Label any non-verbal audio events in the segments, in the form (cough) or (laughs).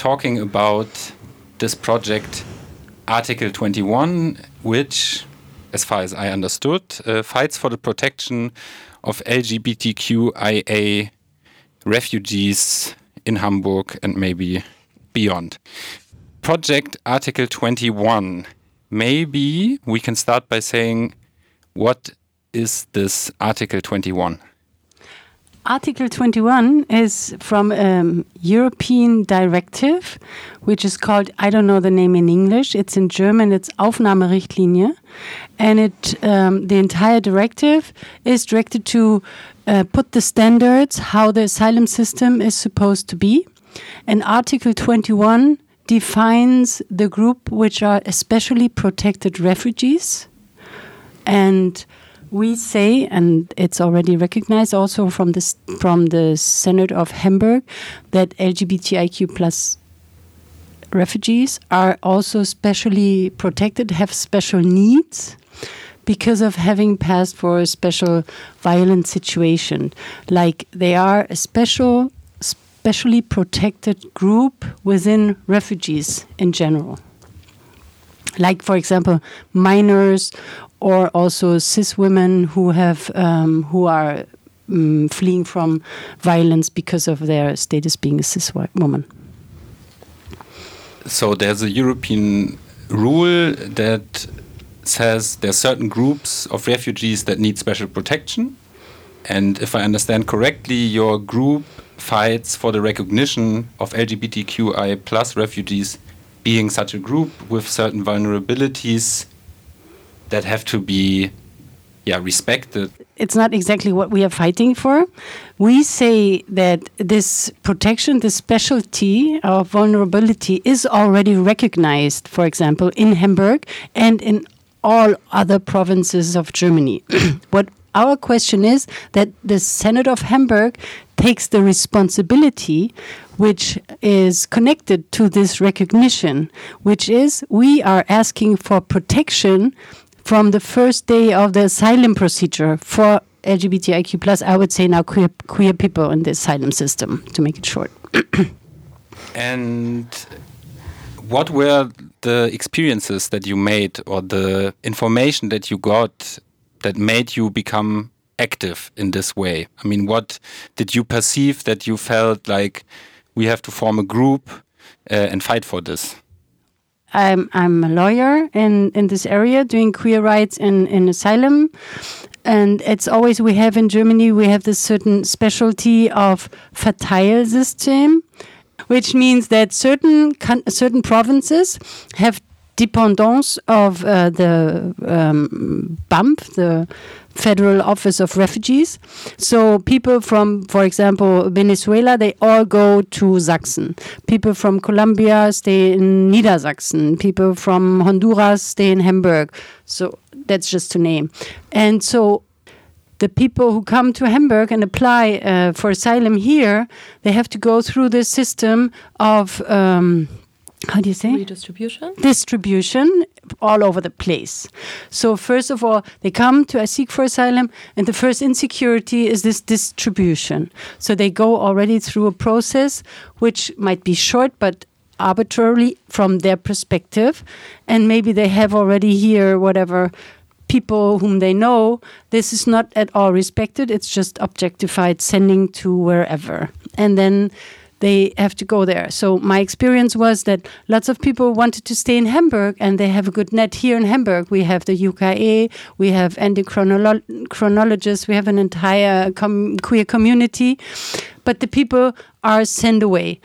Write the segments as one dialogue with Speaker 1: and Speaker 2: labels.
Speaker 1: talking about this project, Article 21, which, as far as I understood, uh, fights for the protection of LGBTQIA refugees in Hamburg and maybe beyond. Project Article 21. Maybe we can start by saying what is this Article 21?
Speaker 2: Article 21 is from a European directive, which is called, I don't know the name in English, it's in German, it's Aufnahmerichtlinie. And it, um, the entire directive is directed to uh, put the standards how the asylum system is supposed to be. And Article 21 defines the group which are especially protected refugees. And we say, and it's already recognized also from the from the Senate of Hamburg, that LGBTIQ plus refugees are also specially protected, have special needs because of having passed for a special violent situation. Like they are a special, specially protected group within refugees in general. Like, for example, minors or also cis women who have um, who are um, fleeing from violence because of their status being a cis woman.
Speaker 1: So there's a European rule that says there are certain groups of refugees that need special protection. And if I understand correctly, your group fights for the recognition of LGBTQI plus refugees being such a group with certain vulnerabilities that have to be yeah respected.
Speaker 2: It's not exactly what we are fighting for. We say that this protection this specialty of vulnerability is already recognized for example in hamburg and in all other provinces of germany. (clears throat) What our question is that the senate of hamburg takes the responsibility which is connected to this recognition which is we are asking for protection from the first day of the asylum procedure for LGBTIQ plus, I would say now queer queer people in the asylum system, to make it short. (coughs)
Speaker 1: and what were the experiences that you made or the information that you got that made you become active in this way? I mean, what did you perceive that you felt like we have to form a group uh, and fight for this?
Speaker 2: I'm I'm a lawyer in in this area doing queer rights in in asylum. And it's always we have in Germany we have this certain specialty of Verteilsystem which means that certain certain provinces have dependence of uh, the um, BAMF the Federal Office of Refugees. So people from, for example, Venezuela, they all go to Sachsen. People from Colombia stay in Niedersachsen. People from Honduras stay in Hamburg. So that's just to name. And so the people who come to Hamburg and apply uh, for asylum here, they have to go through this system of um, how do you say?
Speaker 3: Redistribution?
Speaker 2: Distribution all over the place. So first of all they come to seek for asylum and the first insecurity is this distribution. So they go already through a process which might be short but arbitrarily from their perspective. And maybe they have already here whatever people whom they know. This is not at all respected. It's just objectified sending to wherever. And then they have to go there. So my experience was that lots of people wanted to stay in Hamburg and they have a good net here in Hamburg. We have the UKE, we have endocrinologists, we have an entire com queer community, but the people are sent away.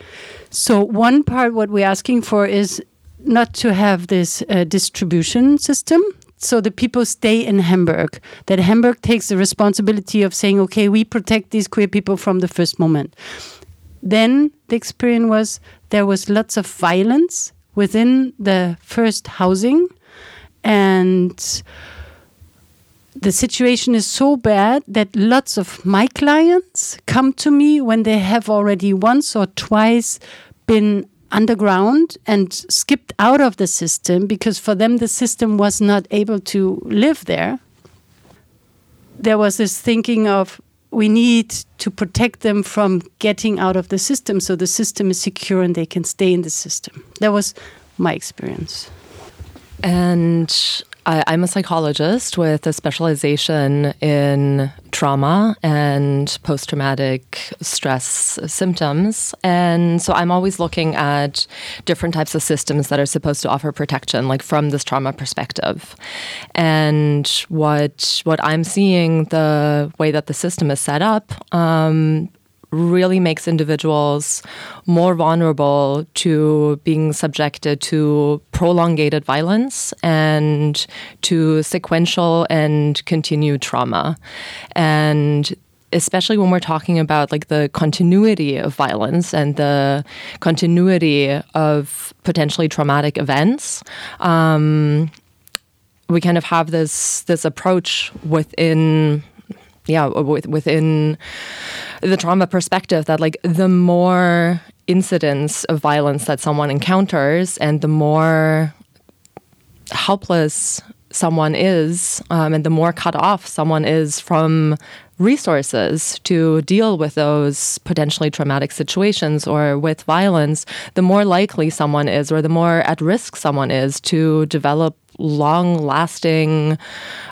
Speaker 2: So one part what we're asking for is not to have this uh, distribution system. So the people stay in Hamburg, that Hamburg takes the responsibility of saying, okay, we protect these queer people from the first moment then the experience was there was lots of violence within the first housing. And the situation is so bad that lots of my clients come to me when they have already once or twice been underground and skipped out of the system because for them the system was not able to live there. There was this thinking of we need to protect them from getting out of the system so the system is secure and they can stay in the system. That was my experience.
Speaker 3: And I, am a psychologist with a specialization in trauma and post traumatic stress symptoms. And so I'm always looking at different types of systems that are supposed to offer protection, like from this trauma perspective. And what, what I'm seeing, the way that the system is set up, um, really makes individuals more vulnerable to being subjected to prolongated violence and to sequential and continued trauma. And especially when we're talking about like the continuity of violence and the continuity of potentially traumatic events um, we kind of have this this approach within yeah within the trauma perspective that like the more incidents of violence that someone encounters and the more helpless someone is um, and the more cut off someone is from resources to deal with those potentially traumatic situations or with violence, the more likely someone is or the more at risk someone is to develop long lasting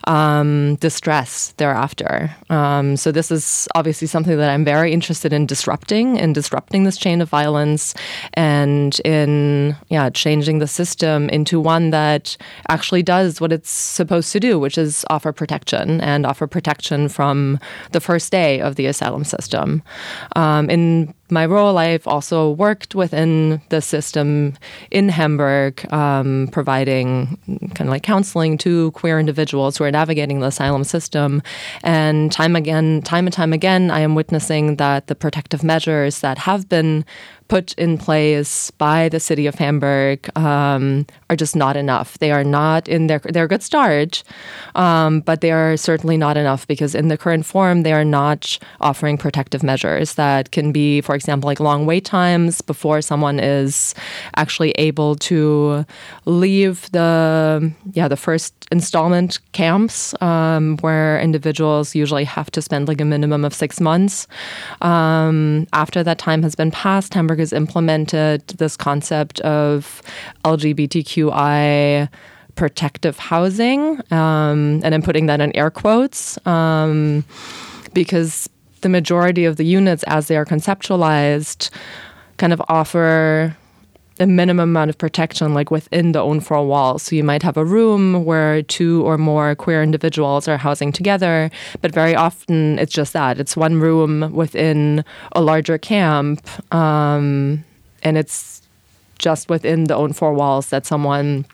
Speaker 3: um, distress thereafter. Um, so, this is obviously something that I'm very interested in disrupting, in disrupting this chain of violence and in yeah, changing the system into one that actually does what it's supposed to do, which is offer protection and offer protection from the first day of the asylum system. Um, in my role, I've also worked within the system in Hamburg, um, providing kind of like counseling to queer individuals who are navigating the asylum system. And time again, time and time again, I am witnessing that the protective measures that have been put in place by the city of Hamburg um, are just not enough. They are not in their they're a good start, um, but they are certainly not enough because in the current form they are not offering protective measures that can be, for example, like long wait times before someone is actually able to leave the yeah the first installment camps um, where individuals usually have to spend like a minimum of six months. Um, after that time has been passed, Hamburg has implemented this concept of LGBTQI protective housing, um, and I'm putting that in air quotes um, because the majority of the units, as they are conceptualized, kind of offer a minimum amount of protection like within the own four walls. So you might have a room where two or more queer individuals are housing together, but very often it's just that. It's one room within a larger camp, um, and it's just within the own four walls that someone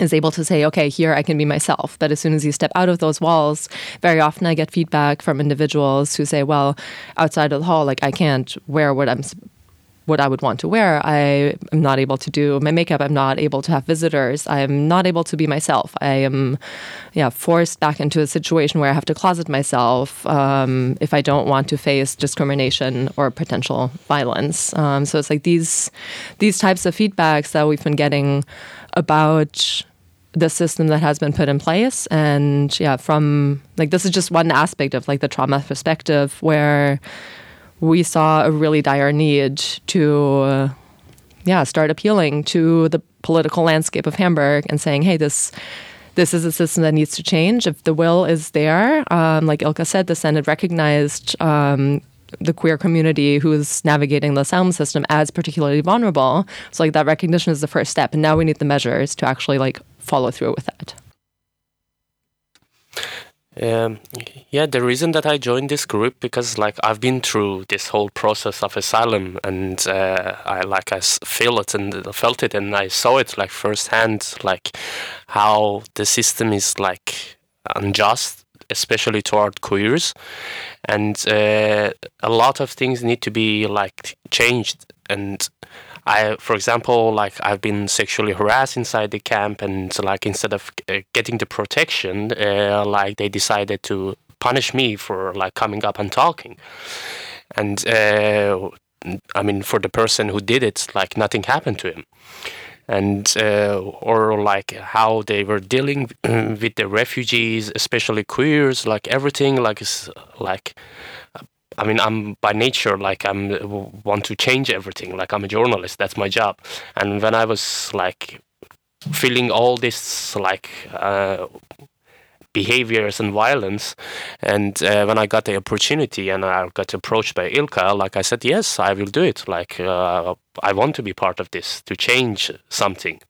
Speaker 3: is able to say, okay, here I can be myself. But as soon as you step out of those walls, very often I get feedback from individuals who say, well, outside of the hall, like I can't wear what I'm what I would want to wear. I am not able to do my makeup. I'm not able to have visitors. I am not able to be myself. I am, yeah, forced back into a situation where I have to closet myself um, if I don't want to face discrimination or potential violence. Um, so it's like these these types of feedbacks that we've been getting about the system that has been put in place and yeah from like this is just one aspect of like the trauma perspective where we saw a really dire need to, uh, yeah, start appealing to the political landscape of Hamburg and saying, hey, this this is a system that needs to change. If the will is there, um, like Ilka said, the Senate recognized um, the queer community who is navigating the asylum system as particularly vulnerable. So like that recognition is the first step, and now we need the measures to actually like follow through with that.
Speaker 4: Um, yeah, the reason that I joined this group because like I've been through this whole process of asylum and uh, I like I feel it and felt it and I saw it like firsthand, like how the system is like unjust, especially toward queers, and uh, a lot of things need to be like changed and I, for example, like I've been sexually harassed inside the camp, and like instead of uh, getting the protection, uh, like they decided to punish me for like coming up and talking, and uh, I mean for the person who did it, like nothing happened to him, and uh, or like how they were dealing (clears throat) with the refugees, especially queers, like everything, like like. I mean, I'm by nature like I'm want to change everything. Like I'm a journalist, that's my job. And when I was like feeling all this like uh, behaviors and violence. And uh, when I got the opportunity and I got approached by Ilka, like I said, yes, I will do it. Like uh, I want to be part of this to change something.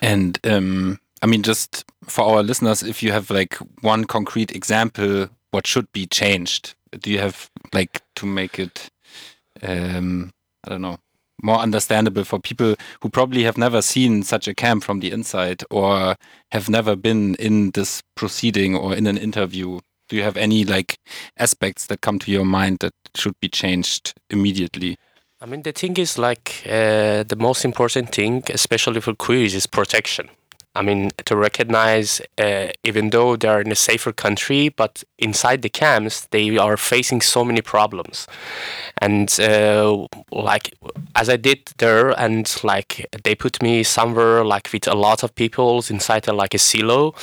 Speaker 1: And um, I mean, just for our listeners, if you have like one concrete example, what should be changed? Do you have like to make it? Um, I don't know more understandable for people who probably have never seen such a camp from the inside or have never been in this proceeding or in an interview do you have any like aspects that come to your mind that should be changed immediately
Speaker 4: i mean the thing is like uh, the most important thing especially for queers is protection I mean, to recognize, uh, even though they are in a safer country, but inside the camps, they are facing so many problems. And uh, like, as I did there, and like, they put me somewhere like with a lot of people inside a, like a silo.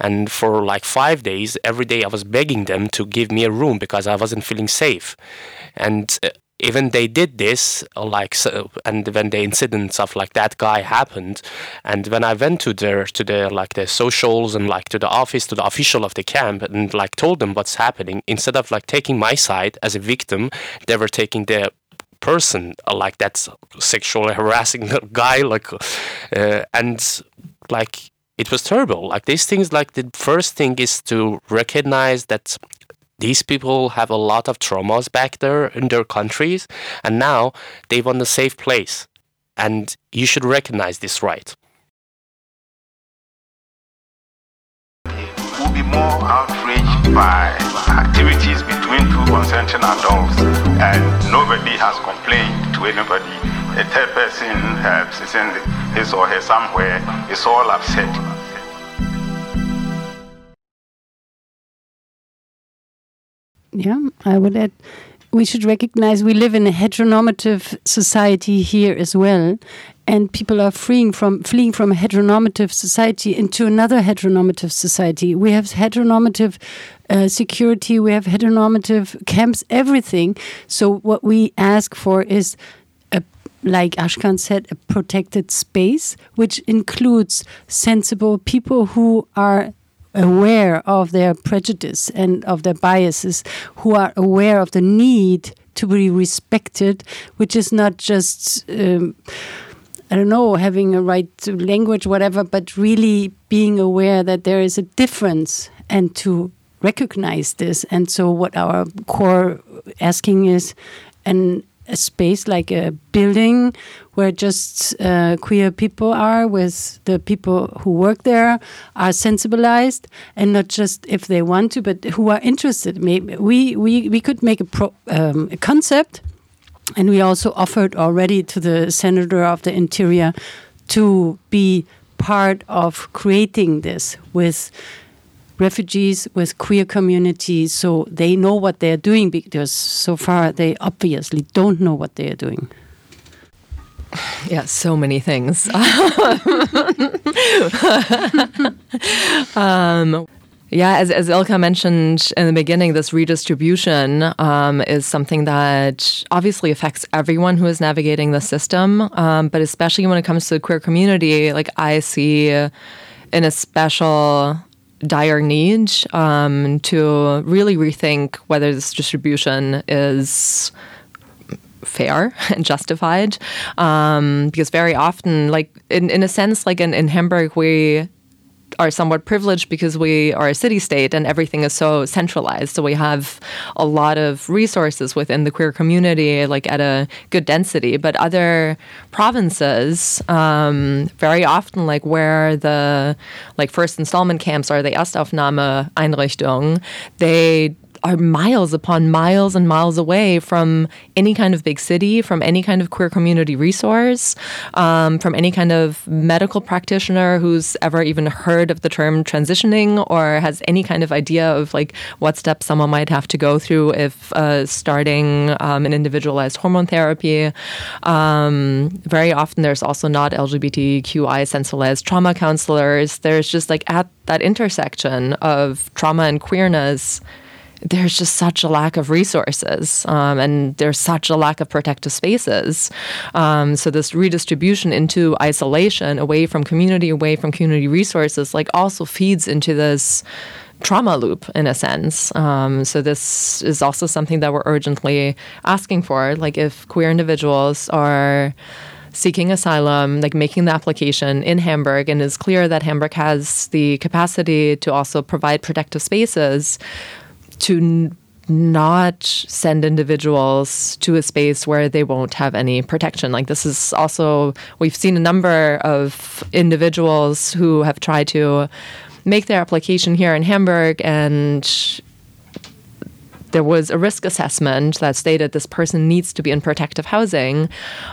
Speaker 4: And for like five days, every day I was begging them to give me a room because I wasn't feeling safe. And uh, even they did this like so, and when the incidents of like that guy happened and when i went to their to the like the socials and like to the office to the official of the camp and like told them what's happening instead of like taking my side as a victim they were taking the person like that's sexually harassing (laughs) guy like uh, and like it was terrible. Like these things like the first thing is to recognize that these people have a lot of traumas back there in their countries, and now they want a safe place. And you should recognize this right.
Speaker 5: Will be more outraged by activities between two consenting adults, and nobody has complained to anybody. A third person uh, his or her somewhere is all upset.
Speaker 2: Yeah, I would add we should recognize we live in a heteronormative society here as well and people are freeing from fleeing from a heteronormative society into another heteronormative society. We have heteronormative uh, security we have heteronormative camps everything. So what we ask for is a, like ashkan said a protected space which includes sensible people who are aware of their prejudice and of their biases, who are aware of the need to be respected, which is not just. Um, I don't know, having a right to language, whatever, but really being aware that there is a difference and to recognize this. And so, what our core asking is an a space like a building where just uh, queer people are with the people who work there are sensibilized and not just if they want to but who are interested. Maybe we we, we could make a, pro, um, a concept and we also offered already to the senator of the interior to be part of creating this with refugees with queer communities so they know what they're doing because so far they obviously don't know what they're doing.
Speaker 3: Yeah, so many things. (laughs) um, yeah, as, as Ilka mentioned in the beginning, this redistribution um, is something that obviously affects everyone who is navigating the system, um, but especially when it comes to the queer community, like I see in a special dire need um, to really rethink whether this distribution is fair (laughs) and justified. Um, because very often like in, in a sense like in, in hamburg we are somewhat privileged because we are a city state and everything is so centralized. So we have a lot of resources within the queer community, like at a good density. But other provinces, um, very often, like where the like first installment camps are, the Erstaufnahme Einrichtung, they are miles upon miles and miles away from any kind of big city, from any kind of queer community resource, um, from any kind of medical practitioner who's ever even heard of the term transitioning or has any kind of idea of like what steps someone might have to go through if uh, starting um, an individualized hormone therapy. Um, very often, there's also not LGBTQI sensibilized trauma counselors. There's just like at that intersection of trauma and queerness there's just such a lack of resources um, and there's such a lack of protective spaces. Um, so this redistribution into isolation, away from community, away from community resources, like also feeds into this trauma loop in a sense. Um, so this is also something that we're urgently asking for. Like if queer individuals are seeking asylum, like making the application in Hamburg, and it's clear that Hamburg has the capacity to also provide protective spaces to n- not send individuals to a space where they won't have any protection. Like this is also we've seen a number of individuals who have tried to make their application here in Hamburg and there was a risk assessment that stated this person needs to be in protective housing.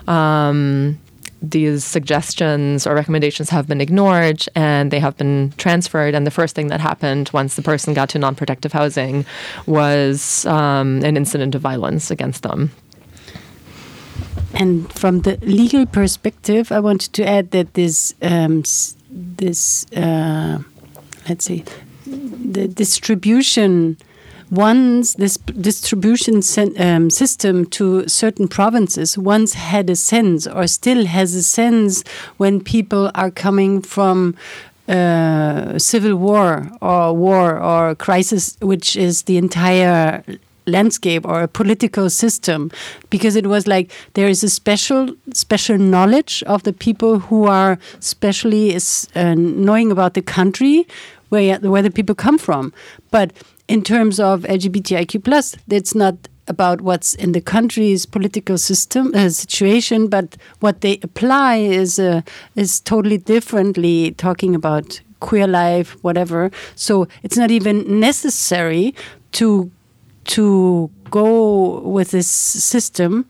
Speaker 3: Um, these suggestions or recommendations have been ignored and they have been transferred. And the first thing that happened once the person got to non protective housing was um, an incident of violence against them.
Speaker 2: And from the legal perspective, I wanted to add that this, um, this uh, let's see, the distribution once this distribution um, system to certain provinces once had a sense or still has a sense when people are coming from uh, civil war or war or crisis, which is the entire landscape or a political system. Because it was like there is a special special knowledge of the people who are specially uh, knowing about the country where where the people come from but in terms of LGBTIQ plus, it's not about what's in the country's political system uh, situation, but what they apply is uh, is totally differently. Talking about queer life, whatever. So it's not even necessary to to go with this system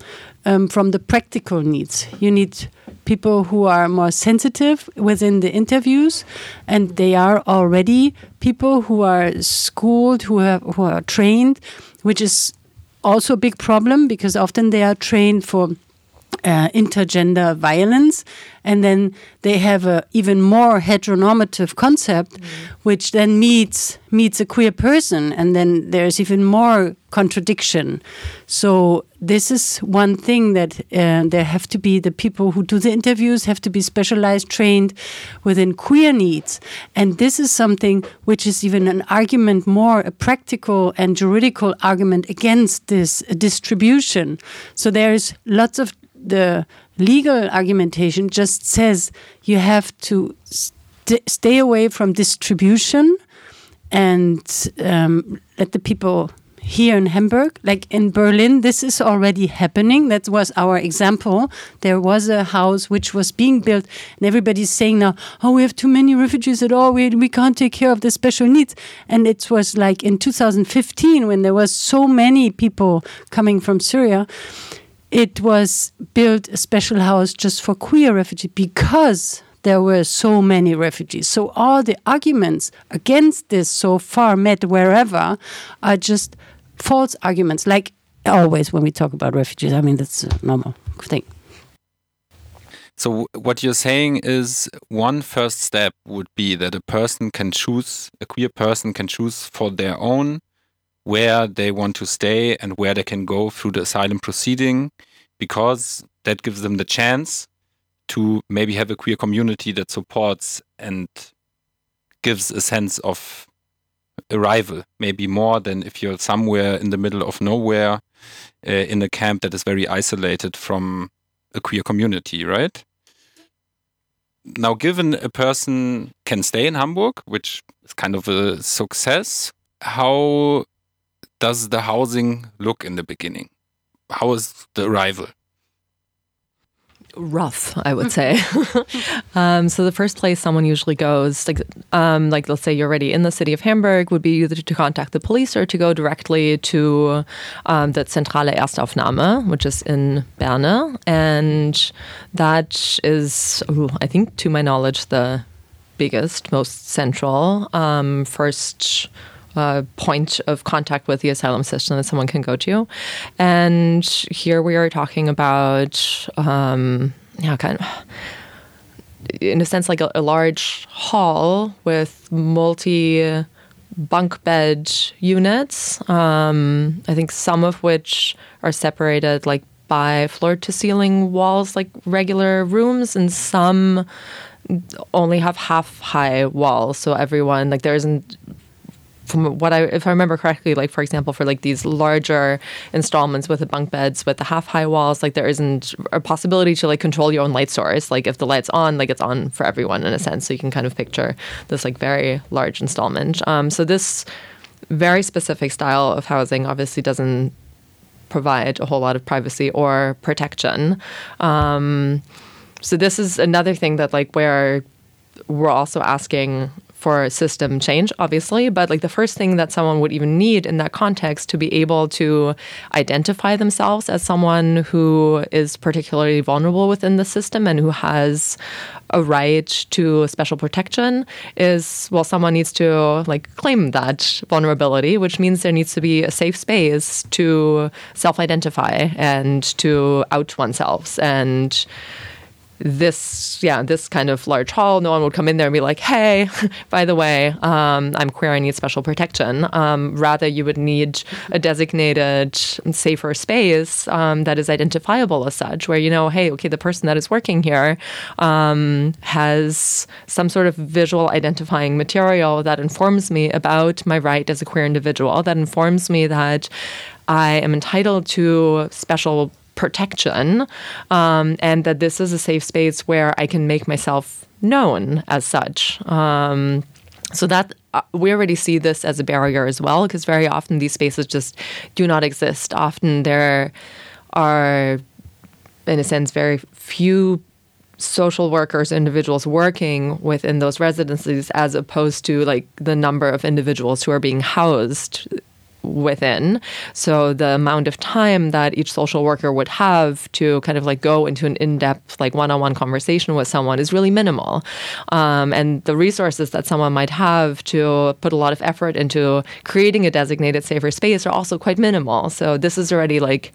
Speaker 2: um, from the practical needs. You need people who are more sensitive within the interviews, and they are already people who are schooled, who have who are trained, which is also a big problem because often they are trained for uh, intergender violence, and then they have a even more heteronormative concept, mm. which then meets meets a queer person, and then there's even more contradiction. So this is one thing that uh, there have to be the people who do the interviews have to be specialized, trained within queer needs, and this is something which is even an argument more a practical and juridical argument against this distribution. So there is lots of the legal argumentation just says you have to st stay away from distribution and um, let the people here in Hamburg, like in Berlin, this is already happening. That was our example. There was a house which was being built, and everybody's saying now, oh, we have too many refugees at all. We, we can't take care of the special needs. And it was like in 2015 when there was so many people coming from Syria it was built a special house just for queer refugees because there were so many refugees. So all the arguments against this so far met wherever are just false arguments, like always when we talk about refugees. I mean, that's a normal thing.
Speaker 1: So what you're saying is one first step would be that a person can choose, a queer person can choose for their own where they want to stay and where they can go through the asylum proceeding because that gives them the chance to maybe have a queer community that supports and gives a sense of arrival, maybe more than if you're somewhere in the middle of nowhere uh, in a camp that is very isolated from a queer community, right? Now, given a person can stay in Hamburg, which is kind of a success, how does the housing look in the beginning? How is the arrival?
Speaker 3: Rough, I would say. (laughs) um, so the first place someone usually goes, like, um, like let's say you're already in the city of Hamburg, would be either to contact the police or to go directly to um, the Zentrale Erstaufnahme, which is in Berne, and that is, ooh, I think, to my knowledge, the biggest, most central um, first uh, point of contact with the asylum system that someone can go to. And here we are talking about, um, yeah, kind of. In a sense, like a, a large hall with multi bunk bed units. Um, I think some of which are separated like by floor to ceiling walls, like regular rooms, and some only have half high walls. So everyone, like, there isn't from what I, if I remember correctly, like for example, for like these larger installments with the bunk beds with the half high walls, like there isn't a possibility to like control your own light source. Like if the light's on, like it's on for everyone in a sense. So you can kind of picture this like very large installment. Um, so this very specific style of housing obviously doesn't provide a whole lot of privacy or protection. Um, so this is another thing that like where we're also asking for system change, obviously, but like the first thing that someone would even need in that context to be able to identify themselves as someone who is particularly vulnerable within the system and who has a right to special protection is well someone needs to like claim that vulnerability which means there needs to be a safe space to self-identify and to out oneself and this yeah this kind of large hall no one would come in there and be like hey (laughs) by the way um, i'm queer i need special protection. Um, rather you would need a designated safer space um, that is identifiable as such where you know hey okay the person that is working here um, has some sort of visual identifying material that informs me about my right as a queer individual that informs me that I am entitled to special protection, um, and that this is a safe space where I can make myself known as such. Um, so that uh, we already see this as a barrier as well, because very often these spaces just do not exist. Often there are, in a sense, very few social workers, individuals working within those residencies, as opposed to like the number of individuals who are being housed within. So the amount of time that each social worker would have to kind of like go into an in-depth like one-on-one conversation with someone is really minimal. Um, and the resources that someone might have to put a lot of effort into creating a designated safer space are also quite minimal. So this is already like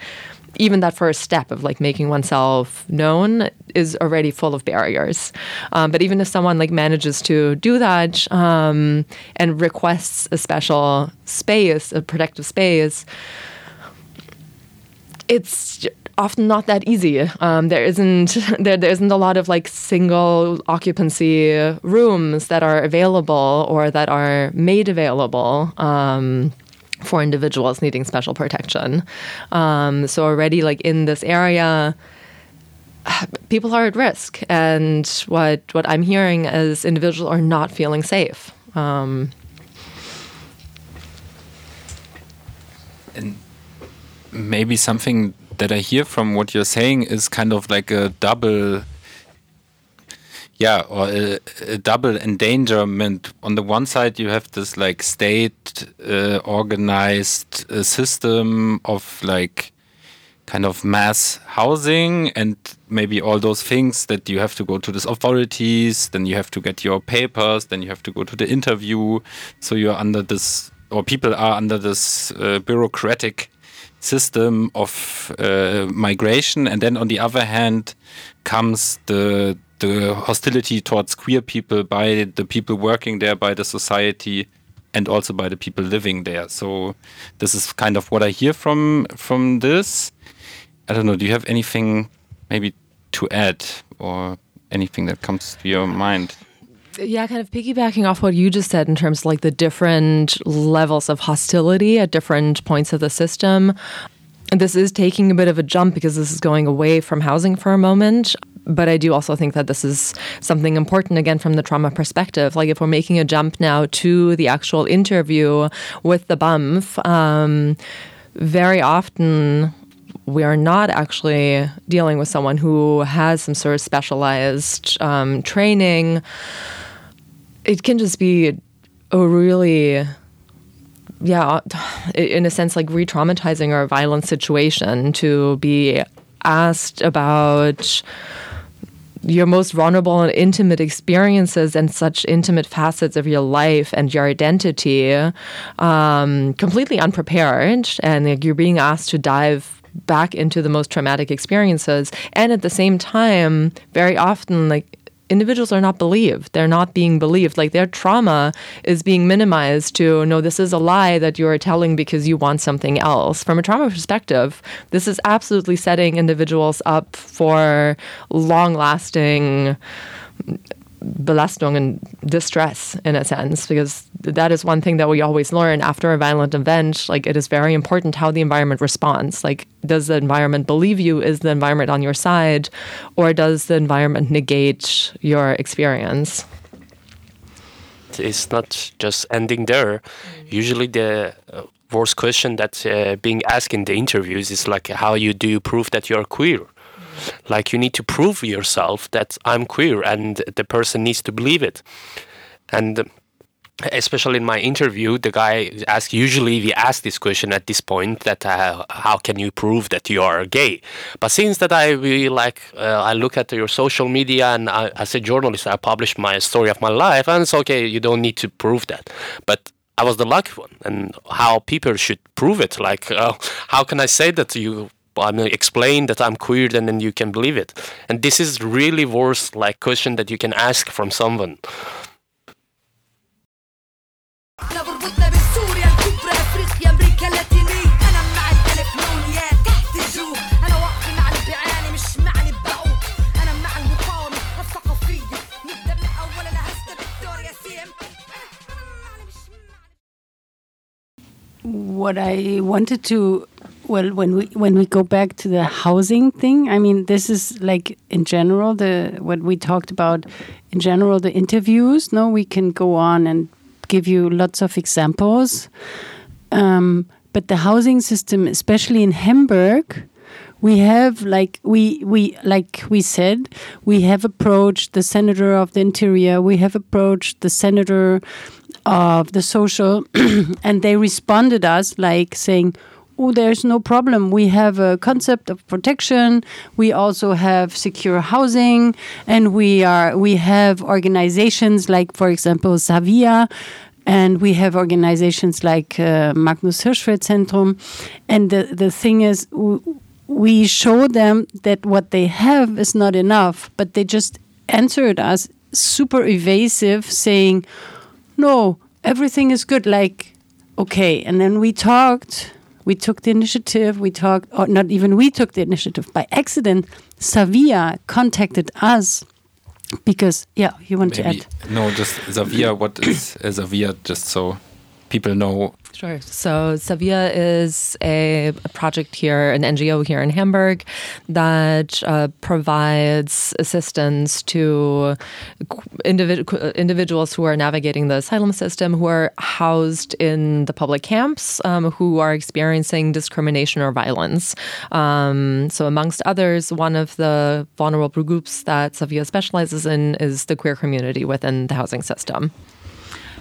Speaker 3: even that first step of like making oneself known is already full of barriers. Um, but even if someone like manages to do that um, and requests a special space, a protective space, it's often not that easy. Um, there isn't (laughs) there there isn't a lot of like single occupancy rooms that are available or that are made available. Um, for individuals needing special protection. Um, so already, like in this area, (sighs) people are at risk, and what what I'm hearing is individuals are not feeling safe. Um,
Speaker 1: and maybe something that I hear from what you're saying is kind of like a double yeah, or a, a, double endangerment. On the one side, you have this like state uh, organized uh, system of like kind of mass housing and maybe all those things that you have to go to these authorities, then you have to get your papers, then you have to go to the interview. So you're under this, or people are under this uh, bureaucratic system of uh, migration. And then on the other hand comes the the hostility towards queer people by the people working there, by the society, and also by the people living there. So this is kind of what I hear from from this. I don't know. Do you have anything maybe to add or anything that comes to your mind?
Speaker 3: Yeah, kind of piggybacking off what you just said in terms of like the different levels of hostility at different points of the system. This is taking a bit of a jump because this is going away from housing for a moment but I do also think that this is something important again from the trauma perspective. Like if we're making a jump now to the actual interview with the BAMF, um, very often we are not actually dealing with someone who has some sort of specialized um, training. It can just be a really yeah, in a sense, like re traumatizing a violent situation to be asked about your most vulnerable and intimate experiences and such intimate facets of your life and your identity um, completely unprepared and like, you're being asked to dive back into the most traumatic experiences and at the same time very often like individuals are not believed. They're not being believed. Like their trauma is being minimized to no, this is a lie that you are telling because you want something else. From a trauma perspective, this is absolutely setting individuals up for long lasting Belastung and distress in a sense, because that is one thing that we always learn after a violent event. Like, it is very important how the environment responds. Like, does the environment believe you? Is the environment on your side? Or does the environment negate your experience?
Speaker 4: It's not just ending there. Usually, the uh, worst question that's uh, being asked in the interviews is like, how you do you prove that you're queer? Like you need to prove yourself that I'm queer, and the person needs to believe it. And especially in my interview, the guy asked. Usually, we ask this question at this point: that uh, how can you prove that you are gay? But since that I really like, uh, I look at your social media, and I, as a journalist, I publish my story of my life, and it's okay. You don't need to prove that, but. I was the lucky one, and how people should prove it. Like, uh, how can I say that you I mean, explain that I'm queer, and then you can believe it. And this is really worst like question that you can ask from someone.
Speaker 2: What I wanted to well, when we when we go back to the housing thing, I mean, this is like in general the what we talked about. In general, the interviews. No, we can go on and give you lots of examples. Um, but the housing system, especially in Hamburg, we have like we we like we said we have approached the senator of the interior we have approached the senator of the social (clears throat) and they responded us like saying oh, there's no problem. We have a concept of protection. We also have secure housing, and we are we have organizations like, for example, Savia. And we have organizations like uh, Magnus Hirschfeld Centrum. And the, the thing is, we show them that what they have is not enough, but they just answered us super evasive, saying, no, everything is good. Like, okay. And then we talked we took the initiative. We talked, or not even we took the initiative. By accident, Savia contacted us because, yeah, you want Maybe, to add?
Speaker 1: No, just Savia. What is (coughs) Savia? Just so people know
Speaker 3: Sure. So Savia is a, project here, an NGO here in Hamburg that uh, provides assistance to individ individuals who are navigating the asylum system, who are housed in the public camps, um, who are experiencing discrimination or violence. Um, so, amongst others, one of the vulnerable groups that Savia specializes in is the queer community within the housing system.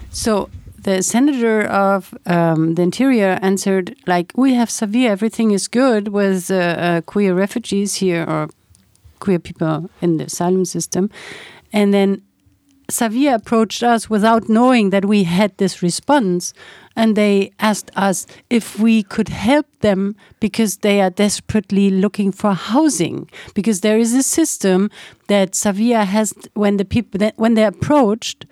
Speaker 2: So, the senator of um, the interior answered like we have Savia everything is good with uh, uh, queer refugees here or queer people in the asylum system. And then Savia approached us without knowing that we had this response and they asked us if we could help them because they are desperately looking for housing. Because there is a system that Savia has when the people when they're approached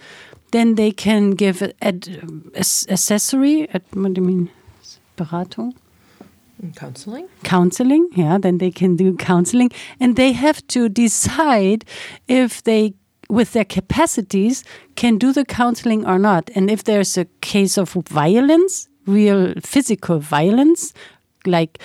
Speaker 2: then they can give ad, accessory, ad, what do you mean? Beratung?
Speaker 3: Counseling?
Speaker 2: Counseling, yeah, then they can do counseling. And they have to decide if they, with their capacities, can do the counseling or not. And if there's a case of violence, real physical violence, like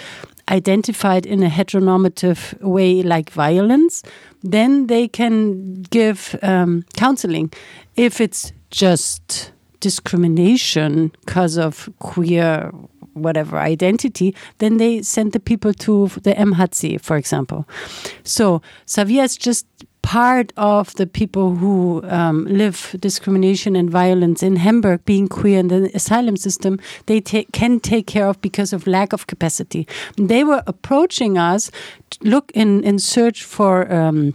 Speaker 2: identified in a heteronormative way, like violence, then they can give um, counseling. If it's just discrimination because of queer whatever identity, then they send the people to the MHC, for example. So Savia is just part of the people who um, live discrimination and violence in Hamburg, being queer in the asylum system, they ta can take care of because of lack of capacity. They were approaching us, look in in search for. Um,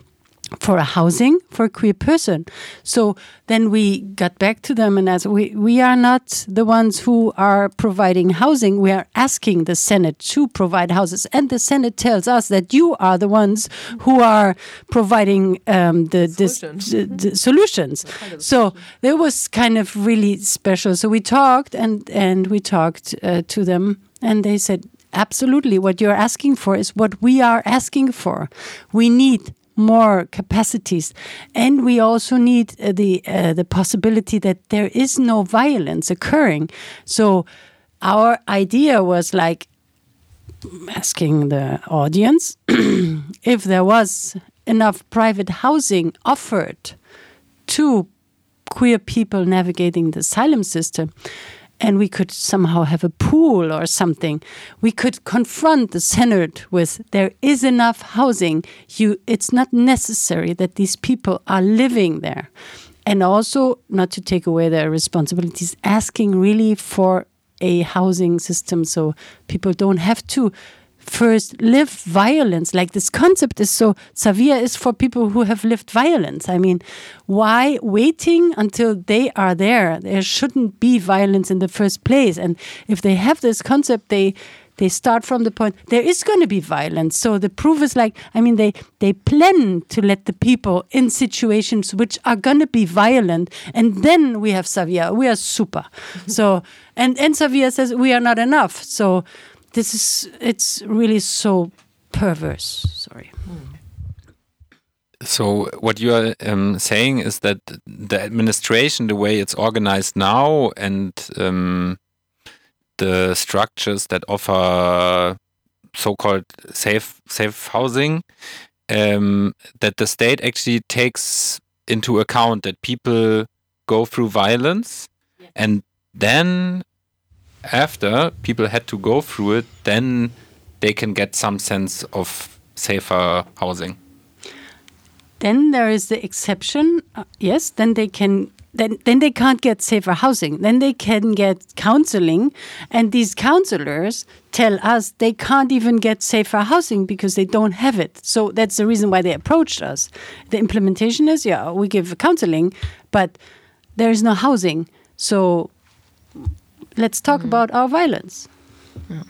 Speaker 2: for a housing for a queer person. So then we got back to them and as we, we are not the ones who are providing housing. We are asking the Senate to provide houses. And the Senate tells us that you are the ones who are providing um, the, this, the, the solutions. So there was kind of really special. So we talked and, and we talked uh, to them and they said, absolutely what you're asking for is what we are asking for. We need more capacities. And we also need uh, the uh, the possibility that there is no violence occurring. So our idea was like asking the audience (clears throat) if there was enough private housing offered to queer people navigating the asylum system and we could somehow have a pool or something. We could confront the senate with there is enough housing. You it's not necessary that these people are living there. And also not to take away their responsibilities asking really for a housing system so people don't have to first live violence. Like this concept is so severe is for people who have lived violence. I mean why waiting until they are there? There shouldn't be violence in the first place. And if they have this concept they they start from the point there is going to be violence. So the proof is like I mean they they plan to let the people in situations which are going to be violent. And then we have Savia we are super. (laughs) So and and Savia says we are not enough. So this is it's really so perverse sorry.
Speaker 1: So what you are um, saying is that the administration the way it's organized now and um, the structures that offer so-called safe safe housing um, that the state actually takes into account that people go through violence and then after people had to go through it, then they can get some sense of safer housing.
Speaker 2: Then there is the exception. Uh, yes, then they can then then they can't get safer housing. Then they can get counseling and these counselors tell us they can't even get safer housing because they don't have it. So that's the reason why they approached us. The implementation is yeah, we give counseling, but there is no housing. So let's talk mm. about our violence. Yeah.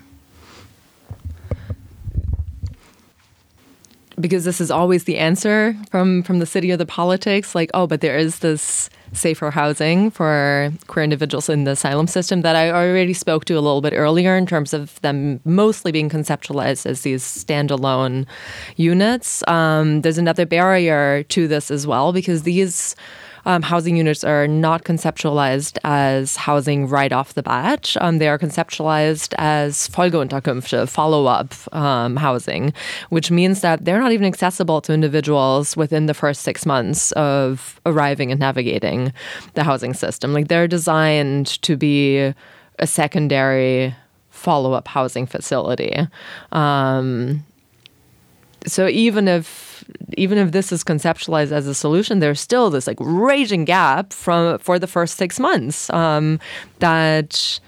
Speaker 3: Because this is always the answer from from the city or the politics, like, oh, but there is this safer housing for queer individuals in the asylum system that I already spoke to a little bit earlier in terms of them mostly being conceptualized as these standalone units. Um, there's another barrier to this as well because these um, housing units are not conceptualized as housing right off the bat. Um, they are conceptualized as Folgeunterkünfte, follow-up um, housing, which means that they're not even accessible to individuals within the first six months of arriving and navigating the housing system. Like they're designed to be a secondary follow-up housing facility. Um, so even if even if this is conceptualized as a solution, there's still this like raging gap from for the first six months um, that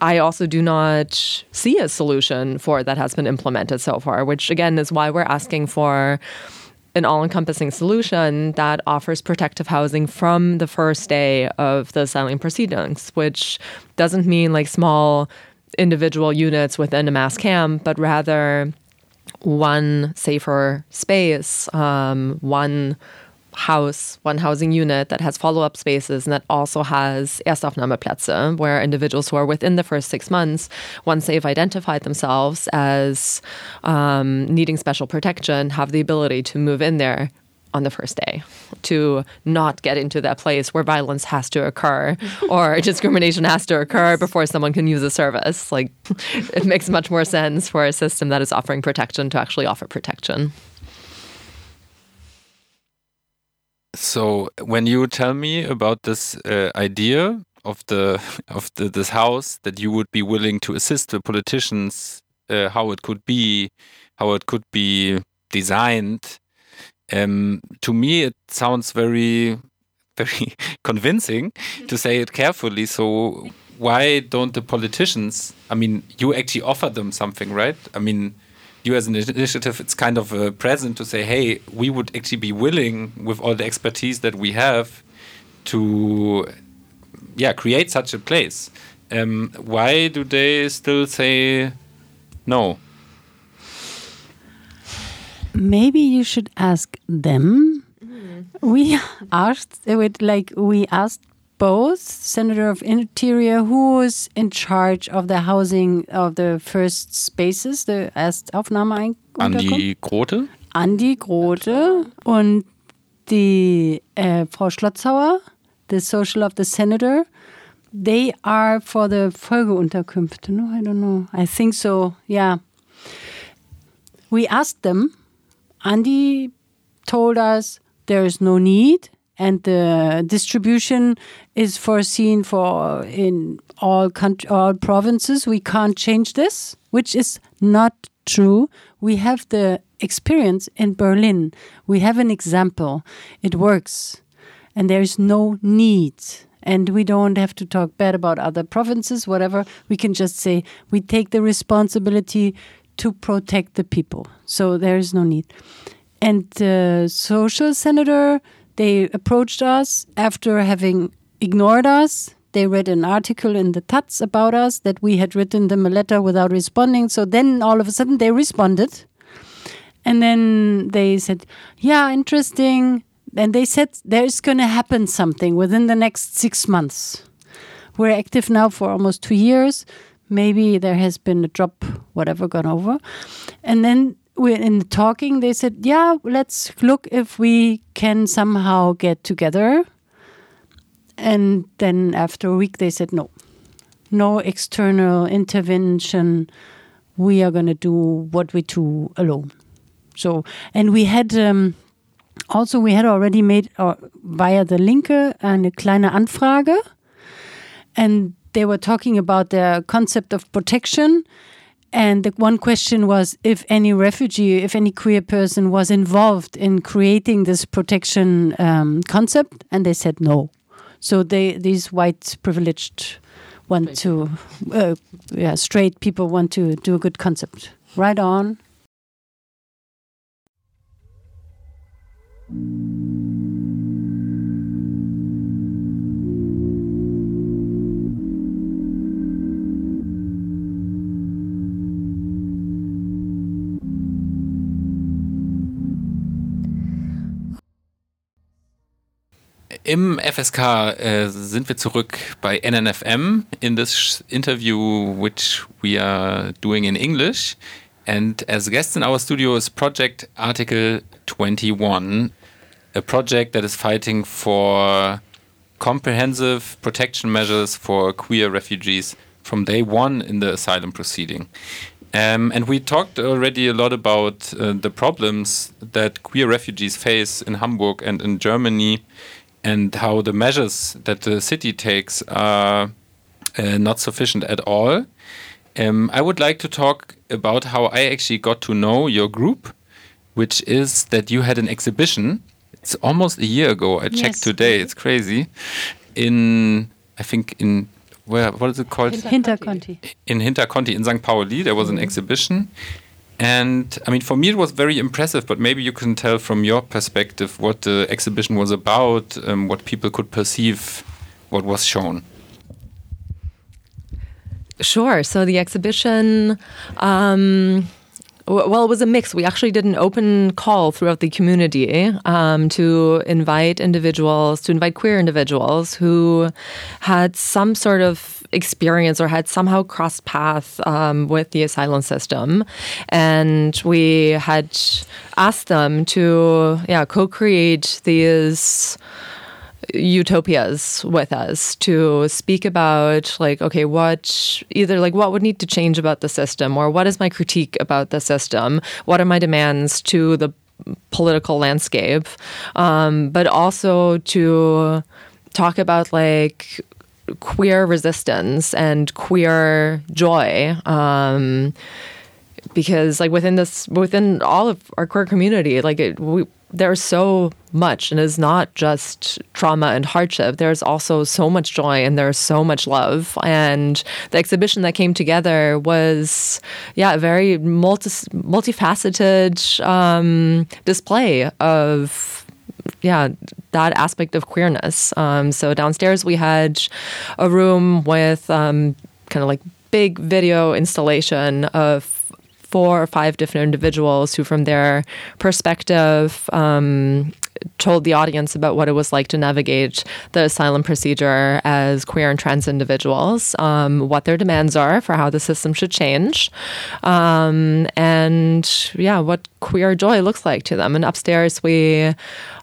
Speaker 3: I also do not see a solution for that has been implemented so far, which again is why we're asking for an all-encompassing solution that offers protective housing from the first day of the asylum proceedings, which doesn't mean like small individual units within a mass camp, but rather one safer space, um, one house, one housing unit that has follow-up spaces and that also has Erstaufnahmeplätze, where individuals who are within the first six months, once they've identified themselves as um, needing special protection, have the ability to move in there on the first day to not get into that place where violence has to occur (laughs) or discrimination has to occur before someone can use a service. Like (laughs) it makes much more sense for a system that is offering protection to actually offer protection.
Speaker 1: So when you tell me about this uh, idea, of the (laughs) of the, this house that you would be willing to assist the politicians uh, how it could be, how it could be designed. Um, to me, it sounds very very (laughs) convincing to say it carefully. So why don't the politicians? I mean, you actually offer them something, right? I mean, you as an initiative, it's kind of a present to say, hey, we would actually be willing, with all the expertise that we have, to yeah create such a place. Um, why do they still say no?
Speaker 2: Maybe you should ask them. Mm-hmm. We (laughs) asked, uh, with like we asked both Senator of Interior, who was in charge of the housing of the first spaces, the Erstaufnahme
Speaker 1: Andy Grote.
Speaker 2: Andy Grote und die äh, Frau Schlotzhauer, the social of the senator. They are for the Folgeunterkünfte, no? I don't know. I think so, yeah. We asked them. Andy told us there is no need and the distribution is foreseen for in all country, all provinces. We can't change this, which is not true. We have the experience in Berlin. We have an example. It works, and there is no need. And we don't have to talk bad about other provinces, whatever. We can just say we take the responsibility to protect the people. So there is no need. And the social senator they approached us after having ignored us. They read an article in the Taz about us that we had written them a letter without responding. So then all of a sudden they responded. And then they said, Yeah, interesting. And they said there's going to happen something within the next six months. We're active now for almost two years. Maybe there has been a drop, whatever, gone over. And then in talking they said yeah let's look if we can somehow get together. And then after a week they said no. No external intervention. We are going to do what we do alone. So and we had um, also we had already made uh, via the linke eine kleine anfrage. And they were talking about the concept of protection and the one question was if any refugee, if any queer person was involved in creating this protection um, concept, and they said no. So they these white privileged want to, uh, yeah, straight people want to do a good concept. Right on.
Speaker 1: Im FSK äh, sind wir zurück bei NNFM in this interview which we are doing in English. And as guest in our studio is Project Article 21, a project that is fighting for comprehensive protection measures for queer refugees from day one in the asylum proceeding. Um, and we talked already a lot about uh, the problems that queer refugees face in Hamburg and in Germany and how the measures that the city takes are uh, not sufficient at all. Um, I would like to talk about how I actually got to know your group, which is that you had an exhibition. It's almost a year ago. I checked yes. today. It's crazy. In I think in where what is it called?
Speaker 2: Hinterconti.
Speaker 1: In Hinterconti in St. Pauli, there was an exhibition and I mean, for me, it was very impressive, but maybe you can tell from your perspective what the exhibition was about, um, what people could perceive what was shown.
Speaker 3: Sure. So the exhibition. Um, well, it was a mix. We actually did an open call throughout the community um, to invite individuals, to invite queer individuals who had some sort of experience or had somehow crossed paths um, with the asylum system, and we had asked them to, yeah, co-create these utopias with us to speak about like okay what either like what would need to change about the system or what is my critique about the system what are my demands to the political landscape um, but also to talk about like queer resistance and queer joy. Um, because like within this within all of our queer community like it, we, there's so much and it's not just trauma and hardship. There's also so much joy and there's so much love. And the exhibition that came together was yeah a very multi multifaceted um, display of yeah that aspect of queerness. Um, so downstairs we had a room with um, kind of like big video installation of four or five different individuals who, from their perspective, um, told the audience about what it was like to navigate the asylum procedure as queer and trans individuals, um, what their demands are for how the system should change, um, and yeah, what queer joy looks like to them. And upstairs, we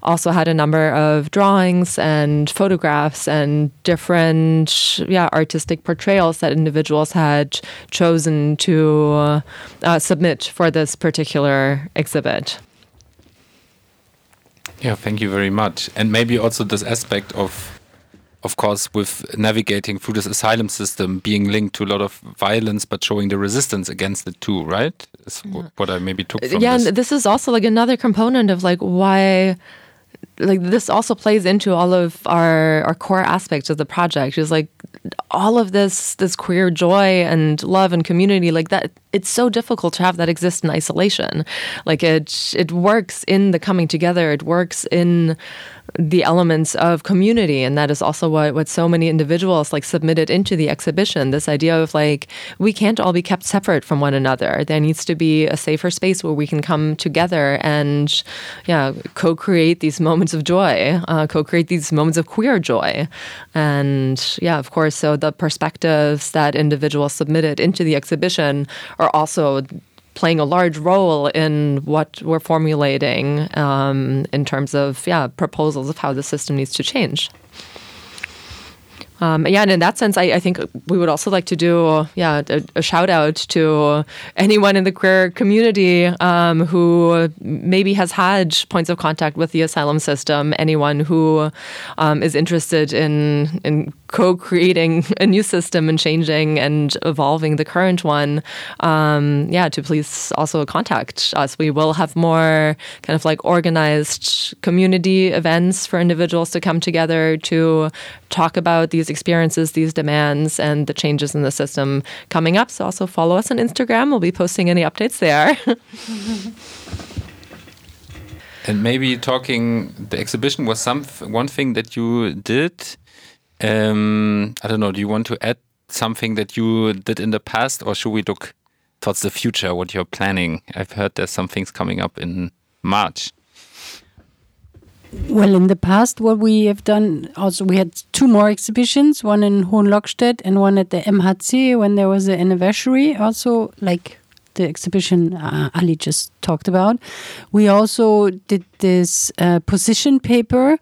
Speaker 3: also had a number of drawings and photographs and different yeah artistic portrayals that individuals had chosen to uh, submit for this particular exhibit.
Speaker 1: Yeah, thank you very much. And maybe also this aspect of, of course, with navigating through this asylum system being linked to a lot of violence, but showing the resistance against it too, right? Is mm-hmm. what I maybe took uh, from
Speaker 3: yeah,
Speaker 1: this.
Speaker 3: and this is also like another component of like why like this also plays into all of our our core aspects of the project. Is like all of this this queer joy and love and community like that it's so difficult to have that exist in isolation. Like it it works in the coming together. It works in the elements of community. And that is also what what so many individuals like submitted into the exhibition this idea of like we can't all be kept separate from one another. There needs to be a safer space where we can come together and yeah co-create these moments of joy uh, co-create these moments of queer joy. And yeah of course so the perspectives that individuals submitted into the exhibition are also playing a large role in what we're formulating um, in terms of yeah proposals of how the system needs to change. Um, yeah, and in that sense, I, I, think we would also like to do yeah a, a shout out to anyone in the queer community um, who maybe has had points of contact with the asylum system. Anyone who um, is interested in in co-creating (laughs) a new system and changing and evolving the current one. Um, yeah, to please also contact us. We will have more kind of like organized community events for individuals to come together to talk about these experiences, these demands, and the changes in the system coming up. So also follow us on Instagram. We'll be posting any updates there. (laughs)
Speaker 1: and maybe talking, the exhibition was some one thing that you did. Um, I don't know. Do you want to add something that you did in the past, or should we look towards the future? What you're planning? I've heard there's some things coming up in March.
Speaker 2: Well, in the past, what we have done also, we had two more exhibitions, one in Hohenlockstedt and one at the MHC when there was an anniversary, also like the exhibition uh, Ali just talked about. We also did this uh, position paper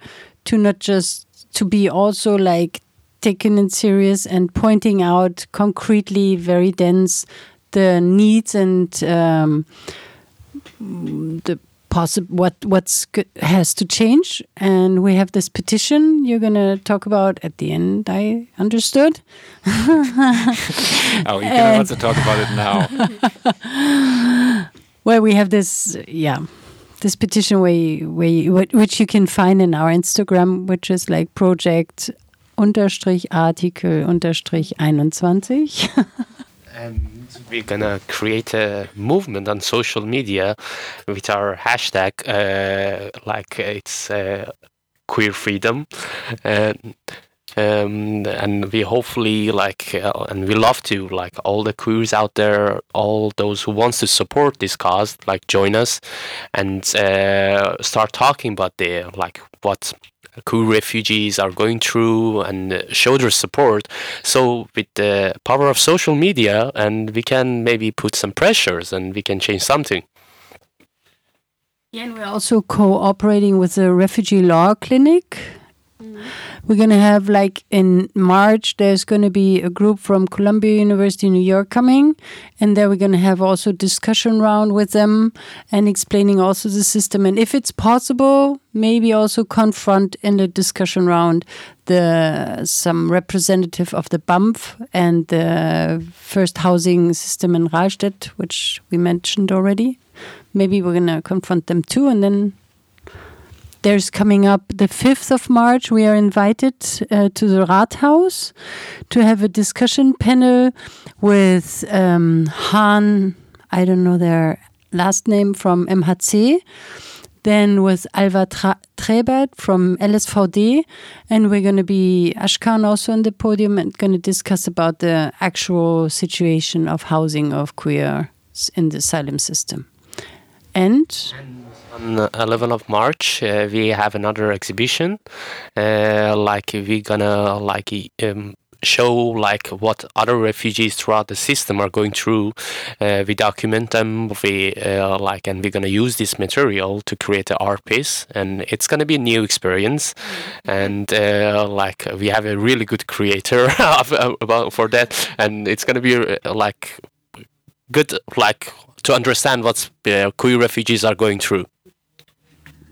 Speaker 2: to not just to be also like taken in serious and pointing out concretely, very dense, the needs and um, the possible what what's has to change. And we have this petition you're going to talk about at the end i understood. (laughs)
Speaker 1: Oh you can also talk about it now. (laughs)
Speaker 2: Well we have this yeah this petition where you, where you, which you can find in our instagram which is like project unterstrich artikel unterstrich 21 (laughs)
Speaker 4: and we're gonna create a movement on social media with our hashtag, uh, like it's uh, queer freedom, and um, and we hopefully like, uh, and we love to like all the queers out there, all those who wants to support this cause, like join us and uh, start talking about the like what queer refugees are going through and show their support. So with the power of social media, and we can maybe put some pressures and we can change something.
Speaker 2: Yeah, and we're also cooperating with the Refugee Law Clinic. We're going to have like in March, there's going to be a group from Columbia University, New York coming. And there we're going to have also discussion round with them and explaining also the system. And if it's possible, maybe also confront in the discussion round the some representative of the BAMF and the first housing system in Rahlstedt, which we mentioned already. Maybe we're going to confront them too and then there's coming up the 5th of March. We are invited uh, to the Rathaus to have a discussion panel with um, Han, I don't know their last name from MHC, then with Alva Tra Träbert from LSVD, and we're going to be Ashkan also on the podium and going to discuss about the actual situation of housing of queer in the asylum system. And
Speaker 4: on 11th of March, uh, we have another exhibition. Uh, like we're gonna like um, show like what other refugees throughout the system are going through. Uh, we document them. We uh, like, and we're gonna use this material to create an art piece, and it's gonna be a new experience. And uh, like, we have a really good creator (laughs) about for that, and it's gonna be uh, like good, like to understand what queer refugees are going through.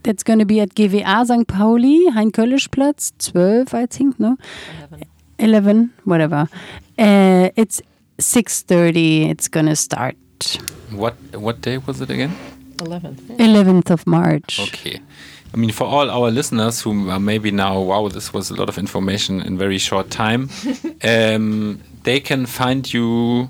Speaker 2: That's going to be at GWA St. Pauli, Hein-Köllisch-Platz, 12, I think, no? 11, 11 whatever. Uh, it's 6.30, it's going to start.
Speaker 1: What what day was it again?
Speaker 3: 11th.
Speaker 2: 11th of March.
Speaker 1: Okay. I mean, for all our listeners who are maybe now, wow, this was a lot of information in very short time, (laughs) um, they can find you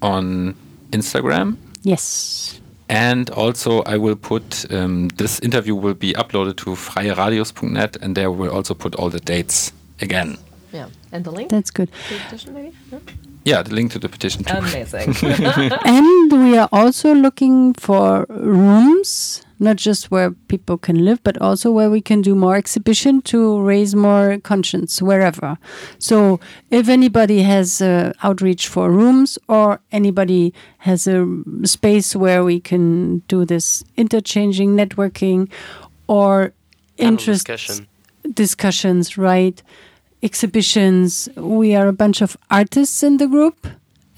Speaker 1: on Instagram.
Speaker 2: Yes.
Speaker 1: And also, I will put um, this interview will be uploaded to freieradios.net, and there we'll also put all the dates again.
Speaker 3: Yeah, and the link.
Speaker 2: That's good.
Speaker 3: the petition, maybe. No?
Speaker 1: Yeah, the link to the petition too.
Speaker 3: Amazing. (laughs)
Speaker 2: and we are also looking for rooms, not just where people can live, but also where we can do more exhibition to raise more conscience wherever. So if anybody has uh, outreach for rooms or anybody has a space where we can do this interchanging, networking, or interest
Speaker 4: discussion.
Speaker 2: discussions, right? Exhibitions. We are a bunch of artists in the group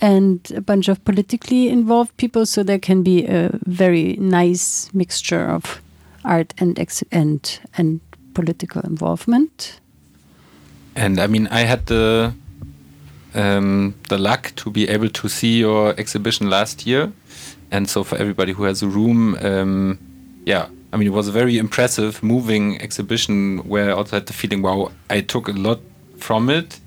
Speaker 2: and a bunch of politically involved people, so there can be a very nice mixture of art and and and political involvement.
Speaker 1: And I mean, I had the um, the luck to be able to see your exhibition last year, and so for everybody who has a room, um, yeah, I mean, it was a very impressive, moving exhibition where I also had the feeling, wow, I took a lot from it.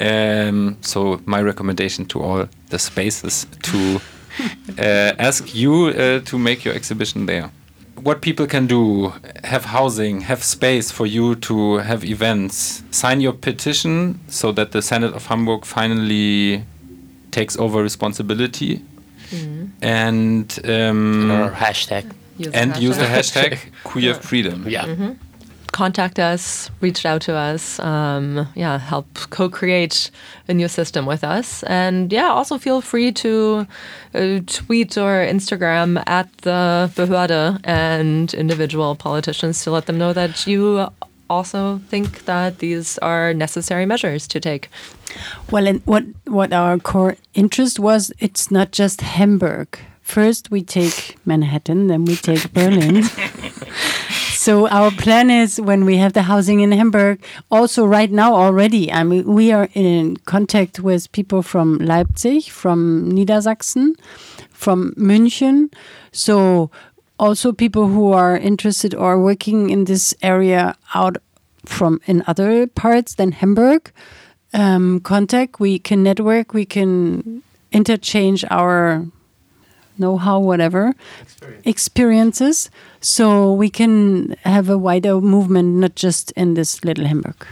Speaker 1: Um, so my recommendation to all the spaces to (laughs) uh, ask you uh, to make your exhibition there what people can do have housing have space for you to have events sign your petition so that the senate of hamburg finally takes over responsibility and um,
Speaker 4: Or hashtag.
Speaker 3: Use the
Speaker 1: and use the
Speaker 3: hashtag.
Speaker 1: hashtag (laughs) queer freedom
Speaker 4: Yeah.
Speaker 3: Contact us, reach out to us, um, yeah, help co-create a new system with us, and yeah, also feel free to uh, tweet or Instagram at the Behörde and individual politicians to let them know that you also think that these are necessary measures to take.
Speaker 2: Well, and what what our core interest was, it's not just Hamburg. First, we take Manhattan, then we take Berlin. (laughs) so our plan is when we have the housing in Hamburg. Also, right now already, I mean, we are in contact with people from Leipzig, from Niedersachsen, from München. So also people who are interested or working in this area out from in other parts than Hamburg um, contact. We can network. We can interchange our know-how, whatever experiences, so we can have a wider movement, not just in this little Hamburg.